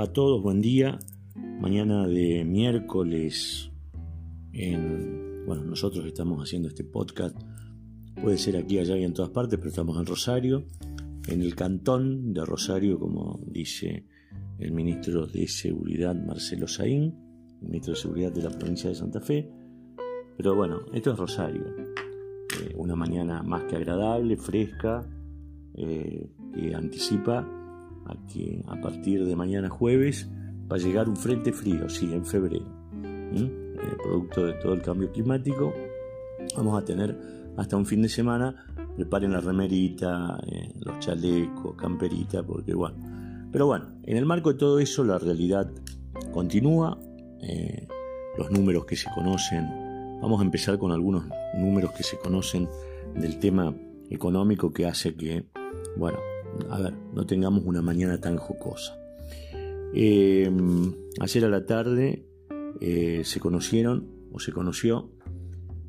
A todos? Buen día. Mañana de miércoles en, bueno, nosotros estamos haciendo este podcast, puede ser aquí, allá y en todas partes, pero estamos en Rosario, en el cantón de Rosario, como dice el ministro de Seguridad Marcelo Saín, ministro de Seguridad de la provincia de Santa Fe. Pero bueno, esto es Rosario, eh, una mañana más que agradable, fresca, eh, que anticipa a que a partir de mañana jueves va a llegar un frente frío, sí, en febrero. Eh, producto de todo el cambio climático, vamos a tener hasta un fin de semana. Preparen la remerita, eh, los chalecos, camperita, porque bueno. Pero bueno, en el marco de todo eso, la realidad continúa. Eh, los números que se conocen, vamos a empezar con algunos números que se conocen del tema económico que hace que, bueno, a ver, no tengamos una mañana tan jocosa. ayer a la tarde eh, se conocieron o se conoció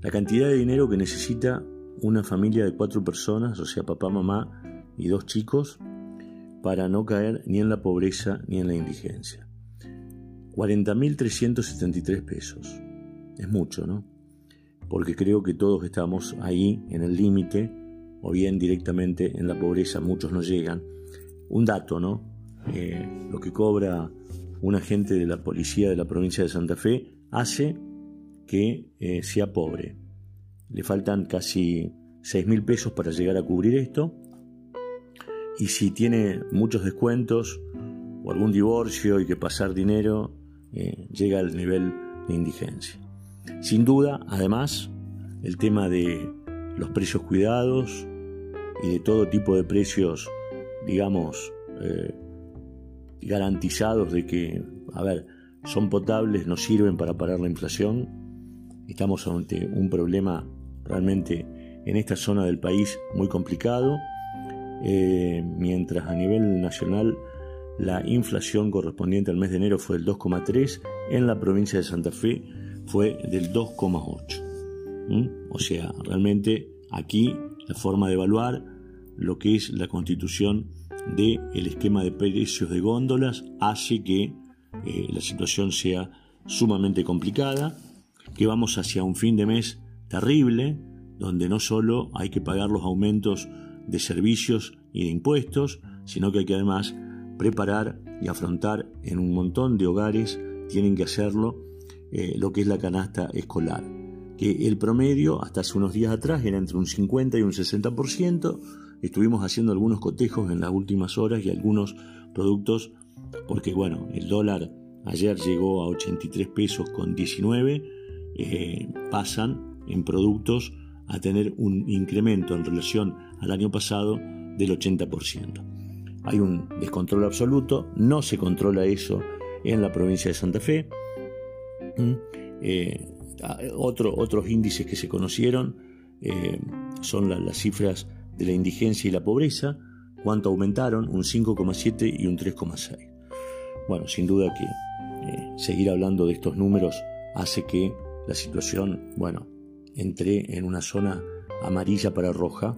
la cantidad de dinero que necesita una familia de cuatro personas, o sea, papá, mamá y dos chicos, para no caer ni en la pobreza ni en la indigencia. 40.373 pesos. Es mucho, ¿no? Porque creo que todos estamos ahí en el límite, o bien directamente en la pobreza, muchos no llegan. Un dato, ¿no? Eh, lo que cobra un agente de la policía de la provincia de Santa Fe hace que eh, sea pobre. Le faltan casi 6 mil pesos para llegar a cubrir esto. Y si tiene muchos descuentos o algún divorcio y que pasar dinero, eh, llega al nivel de indigencia. Sin duda, además, el tema de los precios cuidados y de todo tipo de precios, digamos, eh, garantizados de que, a ver, son potables, nos sirven para parar la inflación. Estamos ante un problema realmente en esta zona del país muy complicado, eh, mientras a nivel nacional la inflación correspondiente al mes de enero fue del 2,3, en la provincia de Santa Fe fue del 2,8. O sea, realmente aquí la forma de evaluar lo que es la constitución del el esquema de precios de góndolas hace que eh, la situación sea sumamente complicada, que vamos hacia un fin de mes terrible, donde no solo hay que pagar los aumentos de servicios y de impuestos, sino que hay que además preparar y afrontar en un montón de hogares, tienen que hacerlo, eh, lo que es la canasta escolar. Que el promedio hasta hace unos días atrás era entre un 50 y un 60%, Estuvimos haciendo algunos cotejos en las últimas horas y algunos productos, porque bueno, el dólar ayer llegó a 83 pesos con 19, eh, pasan en productos a tener un incremento en relación al año pasado del 80%. Hay un descontrol absoluto, no se controla eso en la provincia de Santa Fe. ¿Mm? Eh, otros índices que se conocieron eh, son las cifras de la indigencia y la pobreza, cuánto aumentaron, un 5,7 y un 3,6. Bueno, sin duda que eh, seguir hablando de estos números hace que la situación, bueno, entré en una zona amarilla para roja.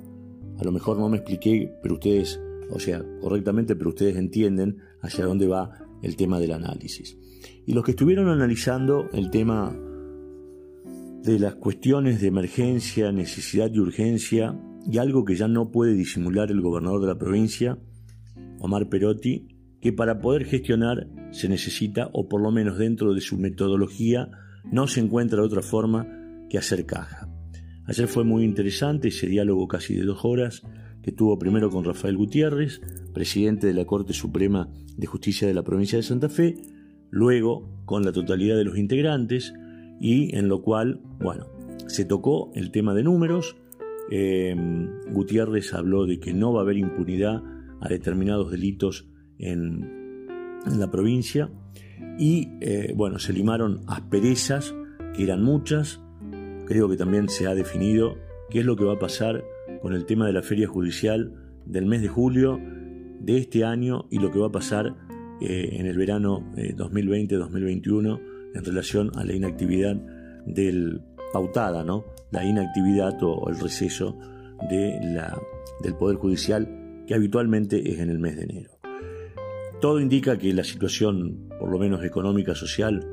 A lo mejor no me expliqué, pero ustedes, o sea, correctamente, pero ustedes entienden hacia dónde va el tema del análisis. Y los que estuvieron analizando el tema de las cuestiones de emergencia, necesidad y urgencia y algo que ya no puede disimular el gobernador de la provincia, Omar Perotti, que para poder gestionar se necesita, o por lo menos dentro de su metodología, no se encuentra otra forma que hacer caja. Ayer fue muy interesante ese diálogo casi de dos horas que tuvo primero con Rafael Gutiérrez, presidente de la Corte Suprema de Justicia de la provincia de Santa Fe, luego con la totalidad de los integrantes y en lo cual, bueno, se tocó el tema de números. Eh, Gutiérrez habló de que no va a haber impunidad a determinados delitos en, la provincia y, eh, bueno, se limaron asperezas, que eran muchas. Creo que también se ha definido qué es lo que va a pasar con el tema de la feria judicial del mes de julio de este año y lo que va a pasar eh, en el verano 2020-2021 en relación a la inactividad del pautada, ¿no? La inactividad o el receso del Poder Judicial que habitualmente es en el mes de enero. Todo indica que la situación, por lo menos económica, social,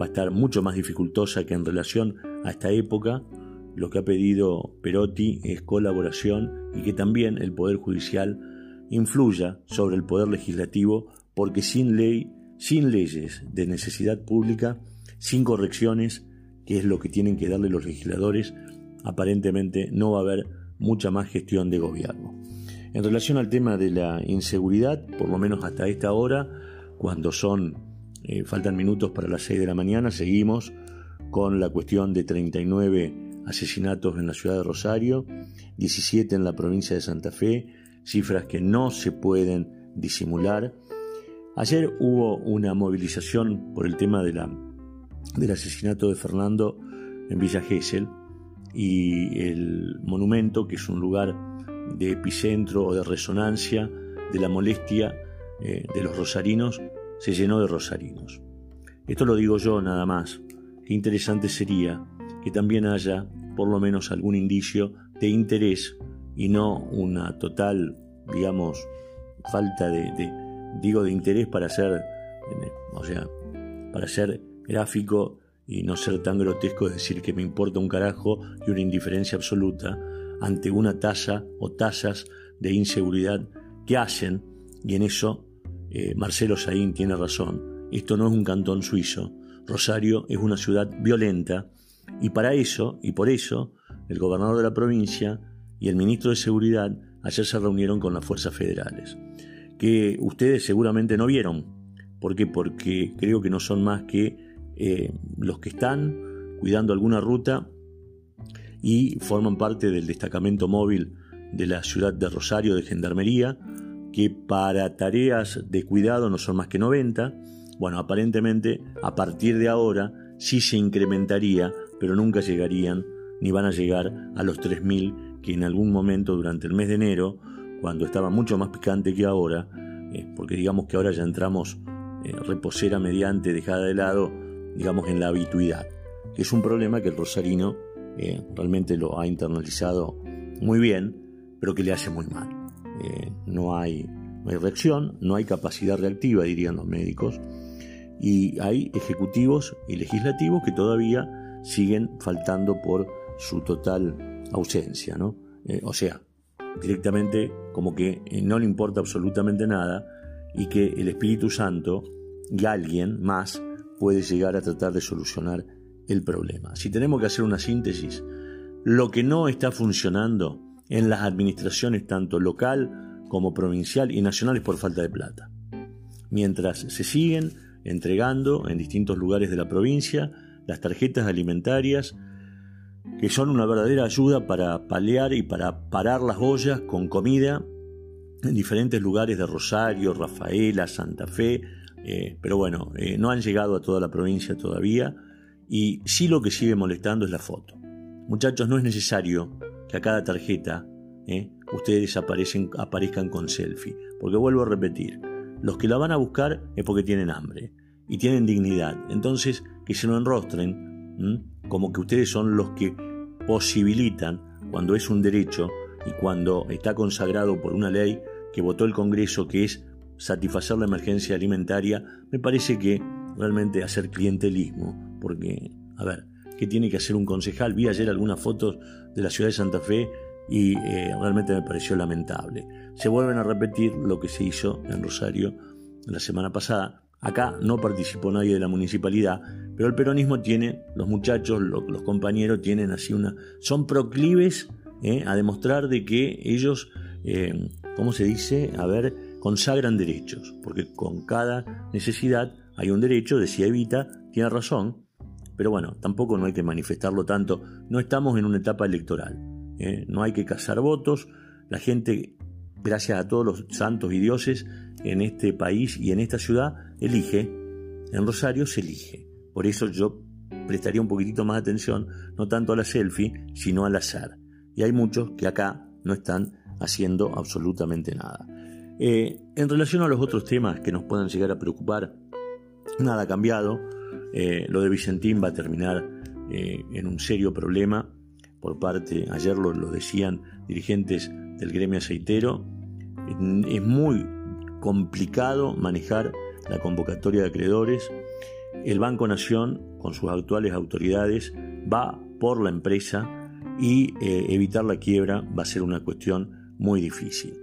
va a estar mucho más dificultosa que en relación a esta época. Lo que ha pedido Perotti es colaboración y que también el Poder Judicial influya sobre el Poder Legislativo porque sin ley, sin leyes de necesidad pública, sin correcciones, que es lo que tienen que darle los legisladores, aparentemente no va a haber mucha más gestión de gobierno. En relación al tema de la inseguridad, por lo menos hasta esta hora, cuando son, eh, faltan minutos para las 6 de la mañana, seguimos con la cuestión de 39 asesinatos en la ciudad de Rosario, 17 en la provincia de Santa Fe, cifras que no se pueden disimular. Ayer hubo una movilización por el tema de la, del asesinato de Fernando en Villa Gesell y el monumento, que es un lugar de epicentro o de resonancia de la molestia eh, de los rosarinos, se llenó de rosarinos. Esto lo digo yo nada más. Qué interesante sería que también haya por lo menos algún indicio de interés y no una total, digamos, falta de, digo, de interés para ser, o sea, para ser gráfico y no ser tan grotesco, es decir, que me importa un carajo y una indiferencia absoluta ante una tasa o tasas de inseguridad que hacen, y en eso eh, Marcelo Saín tiene razón, esto no es un cantón suizo, Rosario es una ciudad violenta, y para eso, y por eso, el gobernador de la provincia y el ministro de Seguridad ayer se reunieron con las fuerzas federales, que ustedes seguramente no vieron. ¿Por qué? Porque creo que no son más que eh, los que están cuidando alguna ruta y forman parte del destacamento móvil de la ciudad de Rosario de Gendarmería, que para tareas de cuidado no son más que 90. Bueno, aparentemente a partir de ahora sí se incrementaría, pero nunca llegarían ni van a llegar a los 3.000 que en algún momento durante el mes de enero, cuando estaba mucho más picante que ahora, eh, porque digamos que ahora ya entramos eh, reposera mediante dejada de lado, digamos en la habituidad, es un problema que el rosarino eh, realmente lo ha internalizado muy bien, pero que le hace muy mal. no, hay, no hay reacción, no hay capacidad reactiva, dirían los médicos, y hay ejecutivos y legislativos que todavía siguen faltando por su total ausencia, ¿no? Eh, o sea, directamente como que eh, no le importa absolutamente nada y que el Espíritu Santo y alguien más puede llegar a tratar de solucionar el problema. Si tenemos que hacer una síntesis, lo que no está funcionando en las administraciones tanto local como provincial y nacional es por falta de plata. Mientras se siguen entregando en distintos lugares de la provincia las tarjetas alimentarias que son una verdadera ayuda para paliar y para parar las ollas con comida en diferentes lugares de Rosario, Rafaela, Santa Fe, eh, pero bueno, eh, no han llegado a toda la provincia todavía y sí lo que sigue molestando es la foto. Muchachos, no es necesario que a cada tarjeta eh, ustedes aparezcan con selfie, porque vuelvo a repetir, los que la van a buscar es porque tienen hambre y tienen dignidad, entonces que se lo enrostren como que ustedes son los que posibilitan, cuando es un derecho y cuando está consagrado por una ley que votó el Congreso, que es satisfacer la emergencia alimentaria, me parece que realmente hacer clientelismo, porque, a ver, ¿qué tiene que hacer un concejal? Vi ayer algunas fotos de la ciudad de Santa Fe y eh, realmente me pareció lamentable. Se vuelven a repetir lo que se hizo en Rosario la semana pasada. Acá no participó nadie de la municipalidad, pero el peronismo tiene, los muchachos, los, compañeros tienen así una, son proclives eh, a demostrar de que ellos eh, ¿cómo se dice? A ver, consagran derechos, porque con cada necesidad hay un derecho, decía Evita, tiene razón, pero bueno, tampoco no hay que manifestarlo tanto, no estamos en una etapa electoral, ¿eh? no hay que cazar votos, la gente, gracias a todos los santos y dioses en este país y en esta ciudad, elige, en Rosario se elige, por eso yo prestaría un poquitito más atención, no tanto a la selfie, sino al azar, y hay muchos que acá no están haciendo absolutamente nada. Eh, en relación a los otros temas que nos puedan llegar a preocupar, nada ha cambiado. Eh, lo de Vicentín va a terminar eh, en un serio problema por parte, ayer lo, lo decían dirigentes del gremio aceitero, es muy complicado manejar la convocatoria de acreedores. El Banco Nación, con sus actuales autoridades, va por la empresa y evitar la quiebra va a ser una cuestión muy difícil.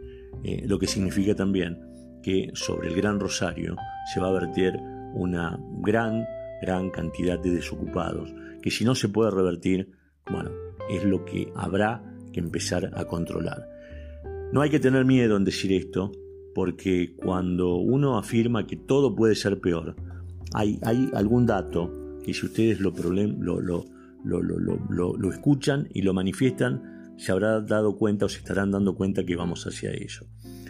Eh, lo que significa también que sobre el Gran Rosario se va a vertir una gran, gran cantidad de desocupados, que si no se puede revertir, bueno, es lo que habrá que empezar a controlar. No hay que tener miedo en decir esto, porque cuando uno afirma que todo puede ser peor, hay, hay algún dato que si ustedes lo, lo, lo, lo escuchan y lo manifiestan, se habrá dado cuenta o se estarán dando cuenta que vamos hacia ello.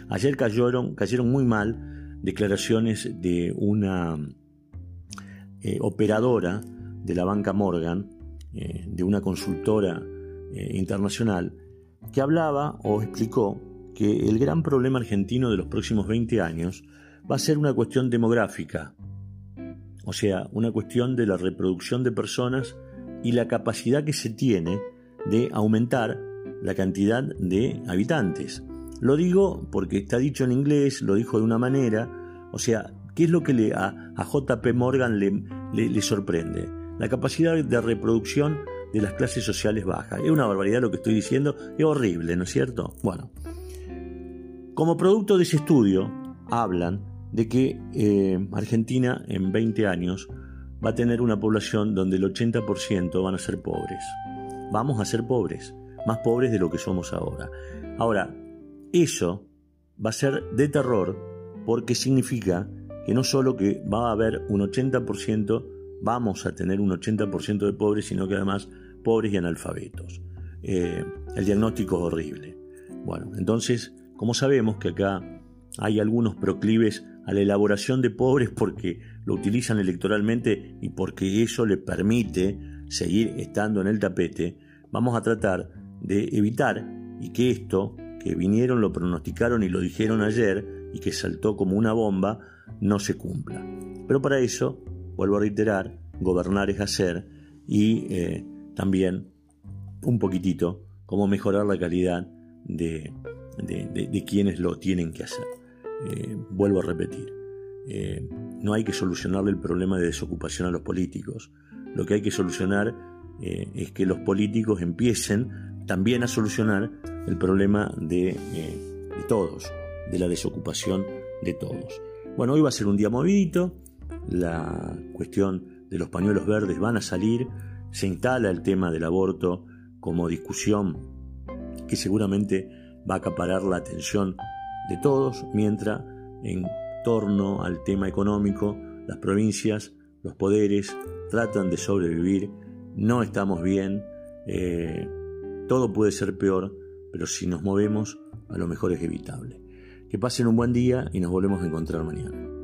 Ayer cayeron, cayeron muy mal declaraciones de una eh, operadora de la banca Morgan, eh, de una consultora eh, internacional, que hablaba o explicó que el gran problema argentino de los próximos 20 años va a ser una cuestión demográfica, o sea, una cuestión de la reproducción de personas y la capacidad que se tiene de aumentar la cantidad de habitantes. Lo digo porque está dicho en inglés, lo dijo de una manera, o sea, ¿qué es lo que le, a, JP Morgan le, le, sorprende? La capacidad de reproducción de las clases sociales bajas. Es una barbaridad lo que estoy diciendo, es horrible, ¿no es cierto? Bueno, como producto de ese estudio, hablan de que eh, Argentina en 20 años va a tener una población donde el 80% van a ser pobres. Vamos a ser pobres más pobres de lo que somos ahora. Ahora, eso va a ser de terror porque significa que no solo que va a haber un 80%, vamos a tener un 80% de pobres, sino que además pobres y analfabetos. Eh, el diagnóstico es horrible. Bueno, entonces, como sabemos que acá hay algunos proclives a la elaboración de pobres porque lo utilizan electoralmente y porque eso le permite seguir estando en el tapete, vamos a tratar de evitar y que esto, que vinieron, lo pronosticaron y lo dijeron ayer y que saltó como una bomba, no se cumpla. Pero para eso, vuelvo a reiterar, gobernar es hacer y eh, también un poquitito cómo mejorar la calidad de, de, quienes lo tienen que hacer. Eh, vuelvo a repetir, eh, no hay que solucionarle el problema de desocupación a los políticos. Lo que hay que solucionar es que los políticos empiecen también a solucionar el problema de, eh, de, todos, de la desocupación de todos. Bueno, hoy va a ser un día movidito, la cuestión de los pañuelos verdes van a salir, se instala el tema del aborto como discusión que seguramente va a acaparar la atención de todos, mientras en torno al tema económico las provincias, los poderes tratan de sobrevivir, no estamos bien, eh, todo puede ser peor, pero si nos movemos, a lo mejor es evitable. Que pasen un buen día y nos volvemos a encontrar mañana.